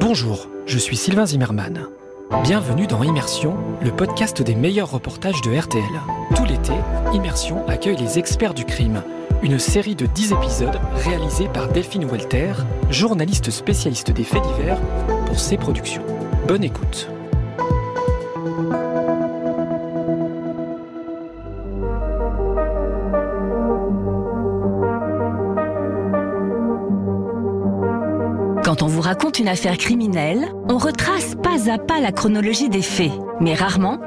Bonjour, je suis Sylvain Zimmermann. Bienvenue dans Immersion, le podcast des meilleurs reportages de RTL. Tout l'été, Immersion accueille les experts du crime, une série de 10 épisodes réalisés par Delphine Walter, journaliste spécialiste des faits divers pour ses productions. Bonne écoute. Quand on vous raconte une affaire criminelle, on retrace pas à pas la chronologie des faits, mais rarement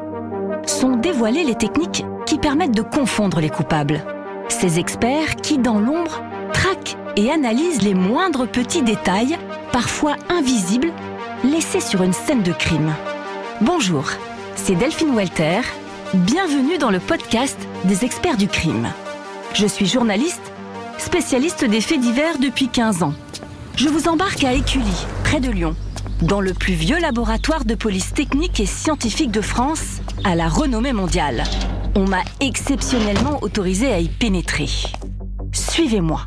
sont dévoilées les techniques qui permettent de confondre les coupables. Ces experts qui, dans l'ombre, traquent et analysent les moindres petits détails, parfois invisibles, laissés sur une scène de crime. Bonjour, c'est Delphine Walter. Bienvenue dans le podcast des experts du crime. Je suis journaliste, spécialiste des faits divers depuis 15 ans. Je vous embarque à Écully, près de Lyon, dans le plus vieux laboratoire de police technique et scientifique de France, à la renommée mondiale. On m'a exceptionnellement autorisé à y pénétrer. Suivez-moi.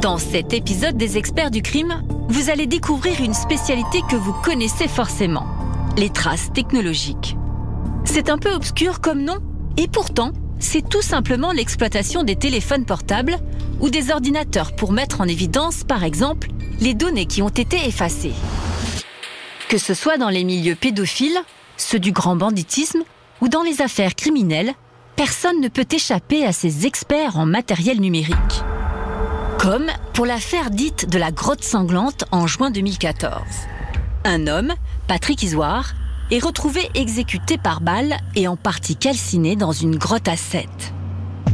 Dans cet épisode des experts du crime, vous allez découvrir une spécialité que vous connaissez forcément, les traces technologiques. C'est un peu obscur comme nom, et pourtant, c'est tout simplement l'exploitation des téléphones portables ou des ordinateurs pour mettre en évidence, par exemple, les données qui ont été effacées. Que ce soit dans les milieux pédophiles, ceux du grand banditisme ou dans les affaires criminelles, personne ne peut échapper à ces experts en matériel numérique. Comme pour l'affaire dite de la grotte sanglante en juin 2014. Un homme, Patrick Isoire, retrouvé exécuté par balle et en partie calciné dans une grotte à 7.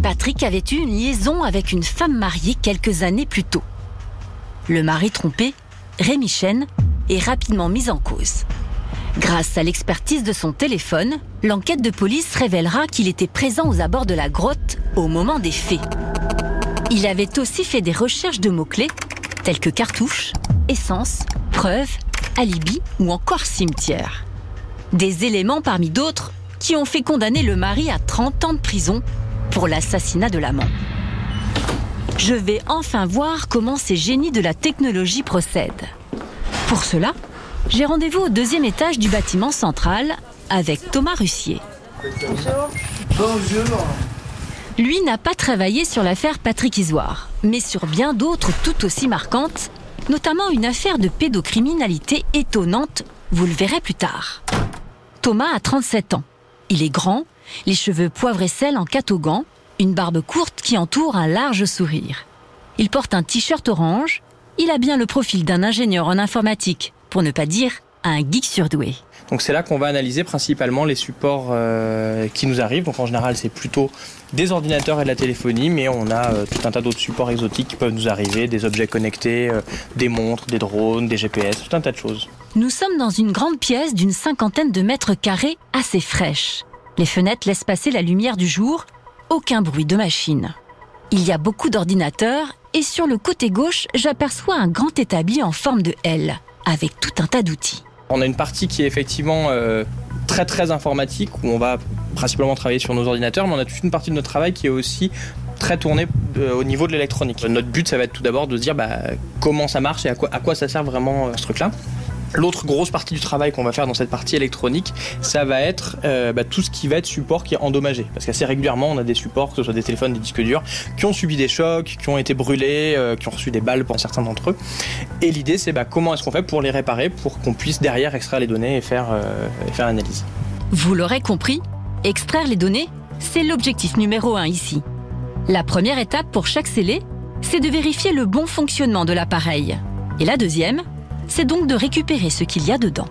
Patrick avait eu une liaison avec une femme mariée quelques années plus tôt. Le mari trompé, Rémi Chen, est rapidement mis en cause. Grâce à l'expertise de son téléphone, l'enquête de police révélera qu'il était présent aux abords de la grotte au moment des faits. Il avait aussi fait des recherches de mots-clés tels que cartouche, essence, preuve, alibi ou encore cimetière. Des éléments parmi d'autres qui ont fait condamner le mari à 30 ans de prison pour l'assassinat de l'amant. Je vais enfin voir comment ces génies de la technologie procèdent. Pour cela, j'ai rendez-vous au deuxième étage du bâtiment central avec Thomas Russier. Bonjour. Bonjour. Lui n'a pas travaillé sur l'affaire Patrick Isoire, mais sur bien d'autres tout aussi marquantes, notamment une affaire de pédocriminalité étonnante, vous le verrez plus tard. Thomas a 37 ans. Il est grand, les cheveux poivre et sel en catogan, une barbe courte qui entoure un large sourire. Il porte un t-shirt orange, il a bien le profil d'un ingénieur en informatique, pour ne pas dire un geek surdoué. Donc c'est là qu'on va analyser principalement les supports euh, qui nous arrivent. Donc en général c'est plutôt des ordinateurs et de la téléphonie, mais on a euh, tout un tas d'autres supports exotiques qui peuvent nous arriver, des objets connectés, euh, des montres, des drones, des GPS, tout un tas de choses. Nous sommes dans une grande pièce d'une cinquantaine de mètres carrés assez fraîche. Les fenêtres laissent passer la lumière du jour, aucun bruit de machine. Il y a beaucoup d'ordinateurs et sur le côté gauche, j'aperçois un grand établi en forme de L, avec tout un tas d'outils. On a une partie qui est effectivement euh, très très informatique, où on va principalement travailler sur nos ordinateurs, mais on a toute une partie de notre travail qui est aussi très tournée euh, au niveau de l'électronique. Notre but, ça va être tout d'abord de se dire bah, comment ça marche et à quoi, ça sert vraiment euh, ce truc-là. L'autre grosse partie du travail qu'on va faire dans cette partie électronique, ça va être euh, bah, tout ce qui va être support qui est endommagé. Parce qu'assez régulièrement, on a des supports, que ce soit des téléphones, des disques durs, qui ont subi des chocs, qui ont été brûlés, euh, qui ont reçu des balles pour certains d'entre eux. Et l'idée, c'est bah, comment est-ce qu'on fait pour les réparer, pour qu'on puisse derrière extraire les données et faire, euh, et faire l'analyse. Vous l'aurez compris, extraire les données, c'est l'objectif numéro un ici. La première étape pour chaque scellé, c'est de vérifier le bon fonctionnement de l'appareil. Et la deuxième, c'est donc de récupérer ce qu'il y a dedans.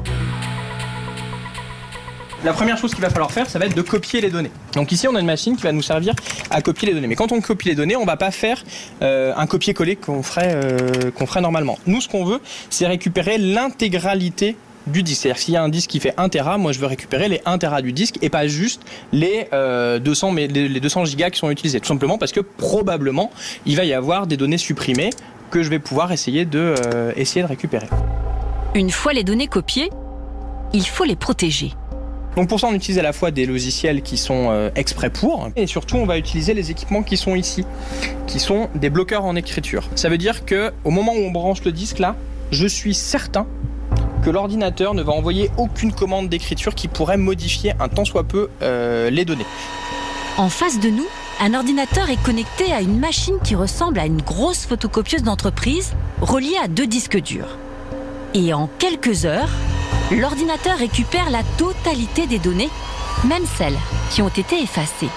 La première chose qu'il va falloir faire, ça va être de copier les données. Donc ici, on a une machine qui va nous servir à copier les données. Mais quand on copie les données, on va pas faire euh, un copier-coller qu'on ferait, euh, qu'on ferait normalement. Nous, ce qu'on veut, c'est récupérer l'intégralité du disque. C'est-à-dire s'il y a un disque qui fait 1 Tera, moi je veux récupérer les 1 Tera du disque et pas juste les, euh, 200, mais les, les 200 gigas qui sont utilisés. Tout simplement parce que probablement il va y avoir des données supprimées que je vais pouvoir essayer de, essayer de récupérer. Une fois les données copiées, il faut les protéger. Donc pour ça, on utilise à la fois des logiciels qui sont euh, exprès pour, et surtout, on va utiliser les équipements qui sont ici, qui sont des bloqueurs en écriture. Ça veut dire que au moment où on branche le disque là, je suis certain que l'ordinateur ne va envoyer aucune commande d'écriture qui pourrait modifier un tant soit peu euh, les données. En face de nous, un ordinateur est connecté à une machine qui ressemble à une grosse photocopieuse d'entreprise reliée à deux disques durs. Et en quelques heures, l'ordinateur récupère la totalité des données, même celles qui ont été effacées.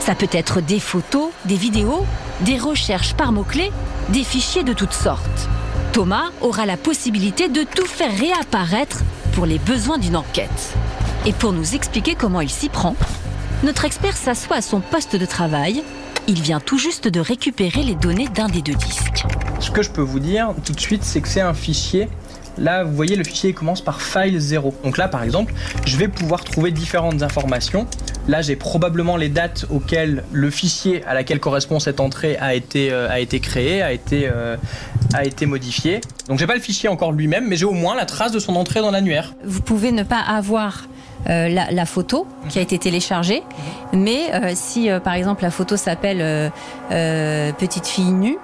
Ça peut être des photos, des vidéos, des recherches par mots-clés, des fichiers de toutes sortes. Thomas aura la possibilité de tout faire réapparaître pour les besoins d'une enquête. Et pour nous expliquer comment il s'y prend, notre expert s'assoit à son poste de travail. Il vient tout juste de récupérer les données d'un des deux disques. Ce que je peux vous dire tout de suite, c'est que c'est un fichier. Là, vous voyez, le fichier commence par file 0. Donc là, par exemple, je vais pouvoir trouver différentes informations. Là, j'ai probablement les dates auxquelles le fichier à laquelle correspond cette entrée a été, euh, a été créé, a été, euh, a été modifié. Donc j'ai pas le fichier encore lui-même, mais j'ai au moins la trace de son entrée dans l'annuaire. Vous pouvez ne pas avoir euh, la, la photo qui a été téléchargée, mais euh, si euh, par exemple la photo s'appelle euh, euh, Petite fille nue,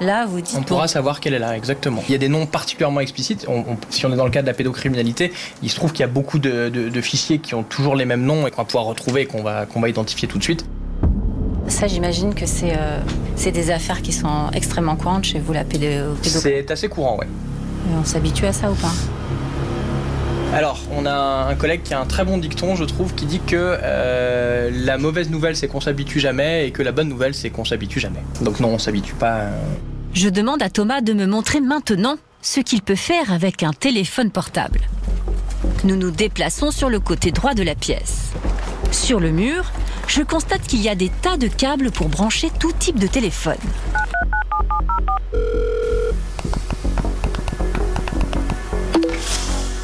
là vous dites On bon, pourra savoir qu'elle est là, exactement. Il y a des noms particulièrement explicites. On- on- si on est dans le cadre de la pédocriminalité, il se trouve qu'il y a beaucoup de, de- de fichiers qui ont toujours les mêmes noms et qu'on va pouvoir retrouver et qu'on va, qu'on va identifier tout de suite. ça j'imagine que c'est euh, c'est des affaires qui sont extrêmement courantes chez vous la pédo, pédo- C'est assez courant, ouais. On s'habitue à ça ou pas? Alors, on a un collègue qui a un très bon dicton, je trouve, qui dit que euh, la mauvaise nouvelle, c'est qu'on s'habitue jamais, et que la bonne nouvelle, c'est qu'on s'habitue jamais. Donc non, on s'habitue pas. euh. Je demande à Thomas de me montrer maintenant ce qu'il peut faire avec un téléphone portable. Nous nous déplaçons sur le côté droit de la pièce. Sur le mur, je constate qu'il y a des tas de câbles pour brancher tout type de téléphone.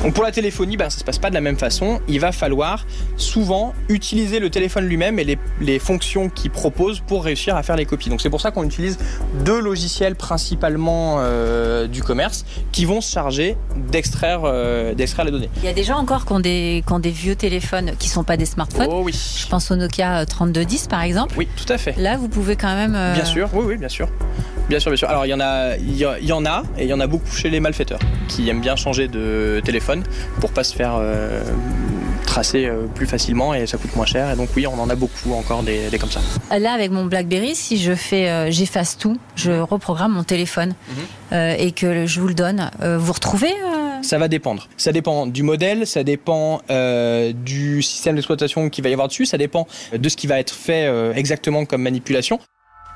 Donc pour la téléphonie, ben, ça se passe pas de la même façon. Il va falloir souvent utiliser le téléphone lui-même et les, les fonctions qu'il propose pour réussir à faire les copies. Donc c'est pour ça qu'on utilise deux logiciels principalement euh, du commerce qui vont se charger d'extraire euh, d'extraire les données. Il y a des gens encore qui ont des, qui ont des vieux téléphones qui sont pas des smartphones. Oh oui. Je pense au Nokia euh, 3210 par exemple. Oui, tout à fait. Là, vous pouvez quand même. euh, Bien sûr, oui, oui, bien sûr. Bien sûr, bien sûr. Alors, il y en a, il y, en a, et il y en a beaucoup chez les malfaiteurs qui aiment bien changer de téléphone pour pas se faire euh, tracer euh, plus facilement et ça coûte moins cher. Et donc, oui, on en a beaucoup encore des, des comme ça. Là, avec mon BlackBerry, si je fais, euh, j'efface tout, je reprogramme mon téléphone Mhm. euh, et que je vous le donne, euh, vous retrouvez euh, Ça va dépendre. Ça dépend du modèle, ça dépend euh, du système d'exploitation qu'il va y avoir dessus, ça dépend de ce qui va être fait euh, exactement comme manipulation.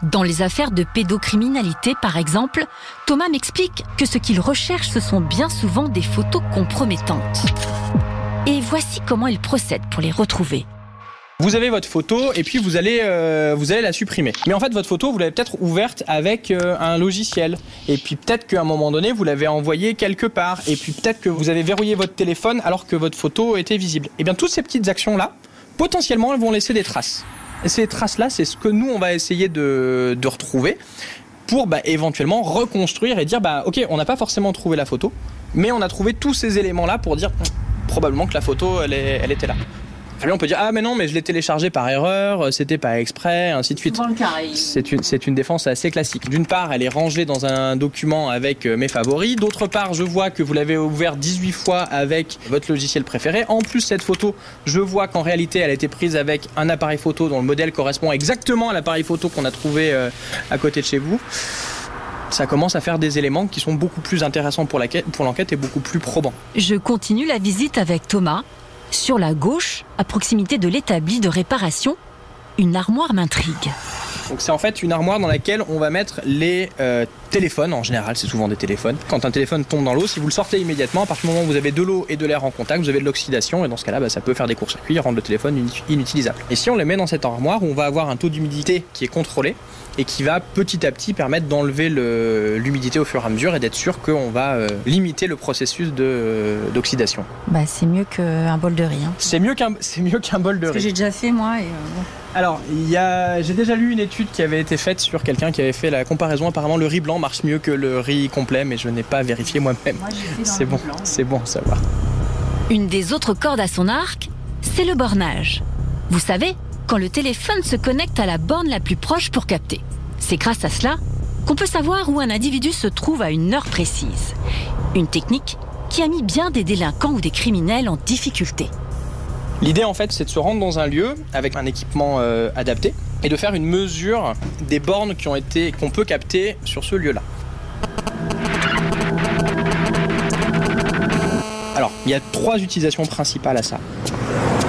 Dans les affaires de pédocriminalité, par exemple, Thomas m'explique que ce qu'il recherche, ce sont bien souvent des photos compromettantes. Et voici comment il procède pour les retrouver. Vous avez votre photo et puis vous allez, euh, vous allez la supprimer. Mais en fait, votre photo, vous l'avez peut-être ouverte avec euh, un logiciel. Et puis peut-être qu'à un moment donné, vous l'avez envoyée quelque part. Et puis peut-être que vous avez verrouillé votre téléphone alors que votre photo était visible. Et bien, toutes ces petites actions-là, potentiellement, elles vont laisser des traces. Ces traces-là, c'est ce que nous, on va essayer de, retrouver pour bah, éventuellement reconstruire et dire, bah, ok, on n'a pas forcément trouvé la photo, mais on a trouvé tous ces éléments-là pour dire, probablement que la photo, elle était là. On peut dire ah mais non mais je l'ai téléchargé par erreur, euh, c'était pas exprès, ainsi de suite. C'est une, c'est une défense assez classique. D'une part, elle est rangée dans un document avec euh, mes favoris. D'autre part, je vois que vous l'avez ouvert 18 fois avec votre logiciel préféré. En plus, cette photo, je vois qu'en réalité, elle a été prise avec un appareil photo dont le modèle correspond exactement à l'appareil photo qu'on a trouvé euh, à côté de chez vous. Ça commence à faire des éléments qui sont beaucoup plus intéressants pour la quête- pour l'enquête et beaucoup plus probants. Je continue la visite avec Thomas. Sur la gauche, à proximité de l'établi de réparation, une armoire m'intrigue. Donc c'est en fait une armoire dans laquelle on va mettre les euh, téléphones, en général c'est souvent des téléphones. Quand un téléphone tombe dans l'eau, si vous le sortez immédiatement, à partir du moment où vous avez de l'eau et de l'air en contact, vous avez de l'oxydation et dans ce cas-là bah, ça peut faire des courts-circuits rendre le téléphone inu- inutilisable. Et si on les met dans cette armoire, on va avoir un taux d'humidité qui est contrôlé et qui va petit à petit permettre d'enlever le- l'humidité au fur et à mesure et d'être sûr qu'on va euh, limiter le processus de, euh, d'oxydation. Bah, c'est mieux qu'un bol de riz. hein. C'est mieux qu'un c'est mieux qu'un bol de Ce que riz. j'ai déjà fait moi. Et, euh. Alors, il y a, j'ai déjà lu une étude qui avait été faite sur quelqu'un qui avait fait la comparaison. Apparemment, le riz blanc marche mieux que le riz complet, mais je n'ai pas vérifié moi-même. C'est bon, c'est bon à savoir. Une des autres cordes à son arc, c'est le bornage. Vous savez, quand le téléphone se connecte à la borne la plus proche pour capter. C'est grâce à cela qu'on peut savoir où un individu se trouve à une heure précise. Une technique qui a mis bien des délinquants ou des criminels en difficulté. L'idée en fait c'est de se rendre dans un lieu avec un équipement euh, adapté et de faire une mesure des bornes qui ont été qu'on peut capter sur ce lieu-là. Alors, il y a trois utilisations principales à ça.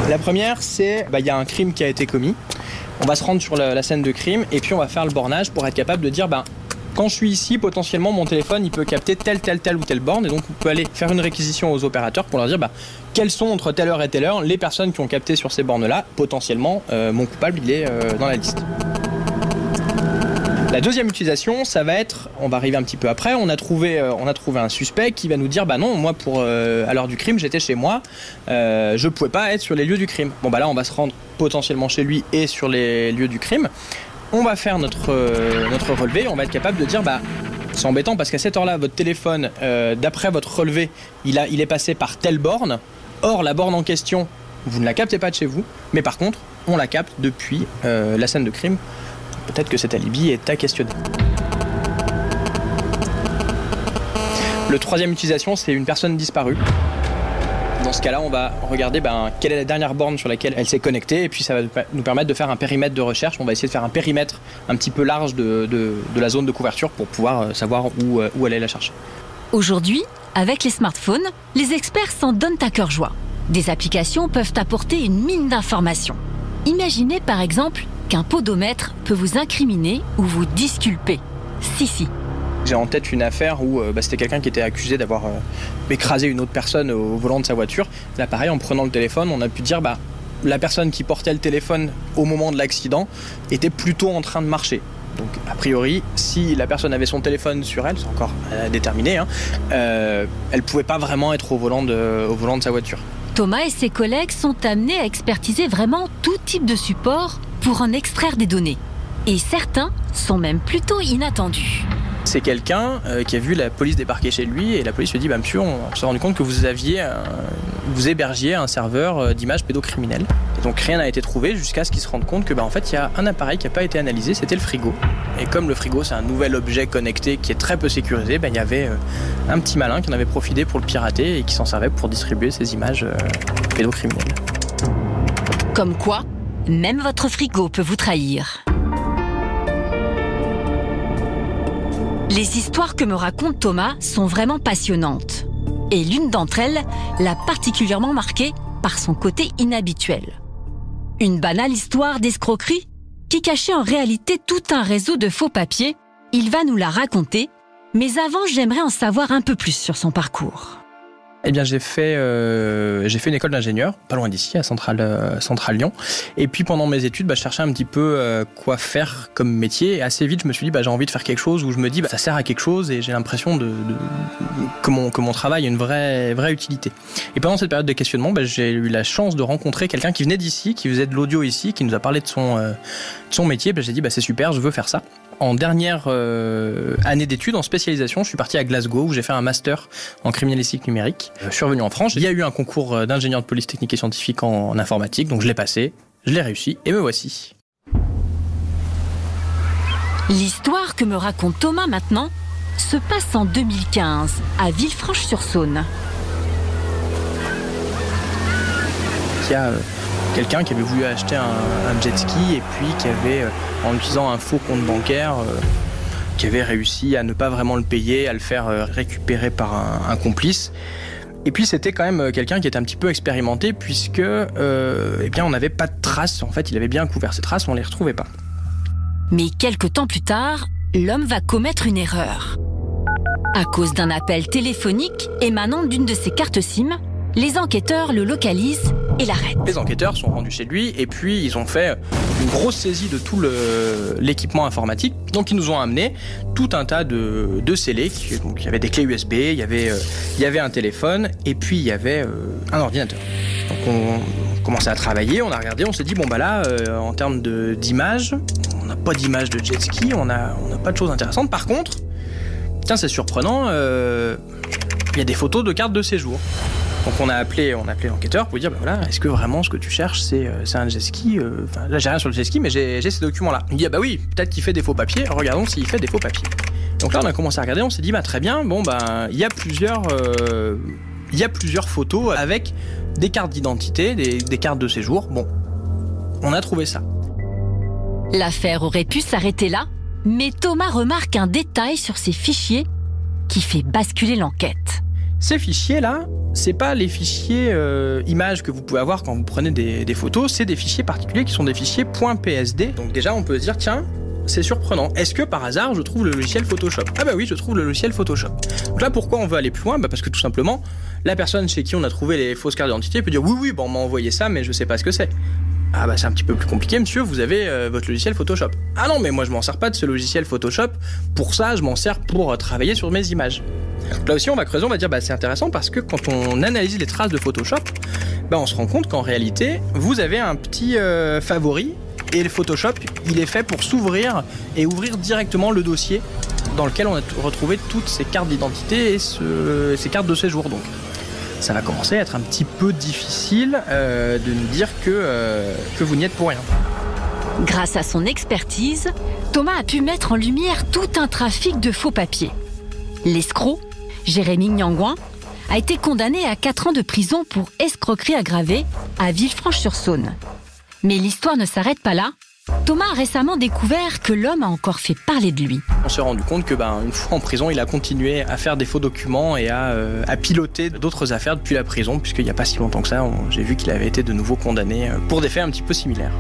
La première, c'est bah, il y a un crime qui a été commis. On va se rendre sur la, scène de crime et puis on va faire le bornage pour être capable de dire bah, quand je suis ici, potentiellement mon téléphone il peut capter telle, telle, telle ou telle borne et donc on peut aller faire une réquisition aux opérateurs pour leur dire bah, quelles sont entre telle heure et telle heure les personnes qui ont capté sur ces bornes là. Potentiellement, euh, mon coupable il est euh, dans la liste. La deuxième utilisation, ça va être, on va arriver un petit peu après, on a trouvé, euh, un suspect qui va nous dire, bah non, moi pour euh, à l'heure du crime, j'étais chez moi, euh, je pouvais pas être sur les lieux du crime. Bon bah là, on va se rendre potentiellement chez lui et sur les lieux du crime. On va faire notre euh, notre relevé, on va être capable de dire, bah c'est embêtant parce qu'à cette heure-là, votre téléphone, d'après votre relevé, il il est passé par telle borne. Or, la borne en question, vous ne la captez pas de chez vous, mais par contre, on la capte depuis la scène de crime peut-être que cet alibi est à questionner. Le troisième utilisation, c'est une personne disparue. Dans ce cas-là, on va regarder ben, quelle est la dernière borne sur laquelle elle s'est connectée, et puis ça va nous permettre de faire un périmètre de recherche. On va essayer de faire un périmètre un petit peu large de, la zone de couverture pour pouvoir euh, savoir où, euh, où aller la chercher. Aujourd'hui, avec les smartphones, les experts s'en donnent à cœur joie. Des applications peuvent apporter une mine d'informations. Imaginez par exemple qu'un podomètre peut vous incriminer ou vous disculper. Si, si. J'ai en tête une affaire où euh, bah, c'était quelqu'un qui était accusé d'avoir euh, écrasé une autre personne au volant de sa voiture. Là, pareil, en prenant le téléphone, on a pu dire bah, la personne qui portait le téléphone au moment de l'accident était plutôt en train de marcher. Donc, a priori, si la personne avait son téléphone sur elle, c'est encore à déterminer, hein, euh, elle pouvait pas vraiment être au volant de, au volant de sa voiture. Thomas et ses collègues sont amenés à expertiser vraiment tout type de support pour en extraire des données. Et certains sont même plutôt inattendus. C'est quelqu'un euh, qui a vu la police débarquer chez lui et la police lui dit bah monsieur on s'est rendu compte que vous aviez un- vous hébergiez un serveur euh, d'images pédocriminelles. Et donc rien n'a été trouvé jusqu'à ce qu'il se rende compte que bah, en fait il y a un appareil qui n'a pas été analysé, c'était le frigo. Et comme le frigo c'est un nouvel objet connecté qui est très peu sécurisé, bah, il y avait euh, un petit malin qui en avait profité pour le pirater et qui s'en servait pour distribuer ces images euh, pédocriminelles. Comme quoi, même votre frigo peut vous trahir. Les histoires que me raconte Thomas sont vraiment passionnantes. Et l'une d'entre elles l'a particulièrement marqué par son côté inhabituel. Une banale histoire d'escroquerie qui cachait en réalité tout un réseau de faux papiers. Il va nous la raconter, mais avant j'aimerais en savoir un peu plus sur son parcours. Eh bien, j'ai fait, euh, fait une école d'ingénieur, pas loin d'ici, à Centrale, euh, Centrale Lyon. Et puis, pendant mes études, bah, je cherchais un petit peu euh, quoi faire comme métier. Et assez vite, je me suis dit, bah, j'ai envie de faire quelque chose où je me dis, bah, ça sert à quelque chose et j'ai l'impression de, que, mon, que mon travail a une vraie, vraie utilité. Et pendant cette période de questionnement, bah, j'ai eu la chance de rencontrer quelqu'un qui venait d'ici, qui faisait de l'audio ici, qui nous a parlé de son, de son métier. Bah, j'ai dit, bah, c'est super, je veux faire ça. En dernière euh, année d'études, en spécialisation, je suis parti à Glasgow où j'ai fait un master en criminalistique numérique. Je suis revenu en France. Il y a eu un concours euh, d'ingénieur de police technique et scientifique en, en informatique, donc je l'ai passé, je l'ai réussi et me voici. L'histoire que me raconte Thomas maintenant se passe en 2015 à Villefranche-sur-Saône. Il y a euh, quelqu'un qui avait voulu acheter un, jet ski et puis qui avait, euh, en utilisant un faux compte bancaire, euh, qui avait réussi à ne pas vraiment le payer, à le faire euh, récupérer par un, complice. Et puis c'était quand même quelqu'un qui était un petit peu expérimenté puisque eh bien on n'avait pas de traces. En fait, il avait bien couvert ses traces, on les retrouvait pas. Mais quelques temps plus tard, l'homme va commettre une erreur. À cause d'un appel téléphonique émanant d'une de ses cartes SIM, les enquêteurs le localisent Les enquêteurs sont rendus chez lui et puis ils ont fait une grosse saisie de tout l'équipement informatique. Donc ils nous ont amené tout un tas de, de scellés. Donc il y avait des clés USB, il y avait, euh, il y avait un téléphone et puis il y avait euh, un ordinateur. Donc on commençait à travailler, on a regardé, on s'est dit bon bah là euh, en termes d'image, on n'a pas d'image de jet ski, on n'a pas de choses intéressantes. Par contre, tiens c'est surprenant, il y a des photos de cartes de séjour. Donc on a appelé, on a appelé l'enquêteur pour lui dire, bah voilà, est-ce que vraiment ce que tu cherches, c'est euh, un jet ski euh, Enfin, là j'ai rien sur le jet ski, mais j'ai ces documents-là. Il dit, ah bah oui, peut-être qu'il fait des faux papiers. Regardons s'il fait des faux papiers. Donc là, on a commencé à regarder, on s'est dit, bah très bien, bon bah il y a plusieurs, euh, y a plusieurs photos avec des cartes d'identité, des, des cartes de séjour. Bon, on a trouvé ça. L'affaire aurait pu s'arrêter là, mais Thomas remarque un détail sur ces fichiers qui fait basculer l'enquête. Ces fichiers-là, c'est pas les fichiers euh, images que vous pouvez avoir quand vous prenez des, photos, c'est des fichiers particuliers qui sont des fichiers .psd. Donc déjà, on peut se dire, tiens, c'est surprenant. Est-ce que par hasard, je trouve le logiciel Photoshop? Ah bah oui, je trouve le logiciel Photoshop. Donc là, pourquoi on veut aller plus loin? Bah Parce que tout simplement, la personne chez qui on a trouvé les fausses cartes d'identité peut dire, oui, oui, bon, on m'a envoyé ça, mais je sais pas ce que c'est. Ah bah c'est un petit peu plus compliqué monsieur, vous avez euh, votre logiciel Photoshop. Ah non mais moi je m'en sers pas de ce logiciel Photoshop, pour ça je m'en sers pour euh, travailler sur mes images. Là aussi on va creuser, on va dire bah c'est intéressant parce que quand on analyse les traces de Photoshop, bah on se rend compte qu'en réalité vous avez un petit euh, favori et le Photoshop il est fait pour s'ouvrir et ouvrir directement le dossier dans lequel on a retrouvé toutes ces cartes d'identité et ce- ces cartes de séjour donc ça va commencer à être un petit peu difficile euh, de nous dire que, euh, que vous n'y êtes pour rien. Grâce à son expertise, Thomas a pu mettre en lumière tout un trafic de faux papiers. L'escroc, Jérémy Nyangouin, a été condamné à 4 ans de prison pour escroquerie aggravée à Villefranche-sur-Saône. Mais l'histoire ne s'arrête pas là. Thomas a récemment découvert que l'homme a encore fait parler de lui. On s'est rendu compte que, ben, une fois en prison, il a continué à faire des faux documents et à, euh, à piloter d'autres affaires depuis la prison, puisqu'il n'y a pas si longtemps que ça, j'ai vu qu'il avait été de nouveau condamné euh, pour des faits un petit peu similaires.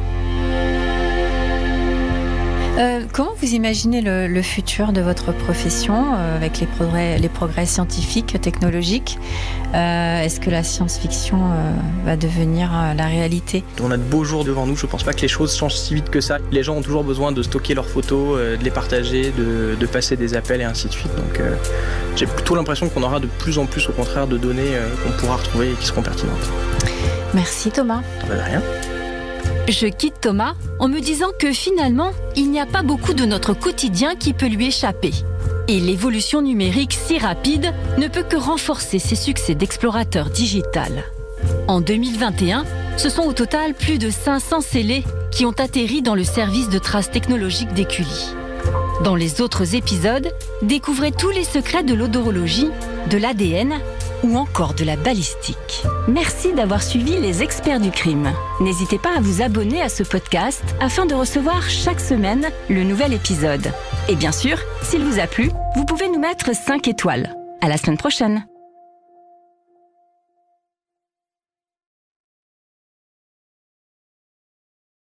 Euh, comment vous imaginez le, le futur de votre profession euh, avec les progrès, les progrès scientifiques, technologiques Euh, Est-ce que la science-fiction va devenir la réalité? On a de beaux jours devant nous, je pense pas que les choses changent si vite que ça. Les gens ont toujours besoin de stocker leurs photos, de les partager, de, de passer des appels et ainsi de suite. Donc j'ai plutôt l'impression qu'on aura de plus en plus au contraire de données qu'on pourra retrouver et qui seront pertinentes. Merci Thomas. Ça va de rien. Je quitte Thomas en me disant que finalement, il n'y a pas beaucoup de notre quotidien qui peut lui échapper. Et l'évolution numérique si rapide ne peut que renforcer ses succès d'explorateur digital. En 2021, ce sont au total plus de 500 scellés qui ont atterri dans le service de traces technologiques d'Écully. Dans les autres épisodes, découvrez tous les secrets de l'odorologie, de l'ADN ou encore de la balistique. Merci d'avoir suivi les experts du crime. N'hésitez pas à vous abonner à ce podcast afin de recevoir chaque semaine le nouvel épisode. Et bien sûr, s'il vous a plu, vous pouvez nous mettre 5 étoiles. À la semaine prochaine.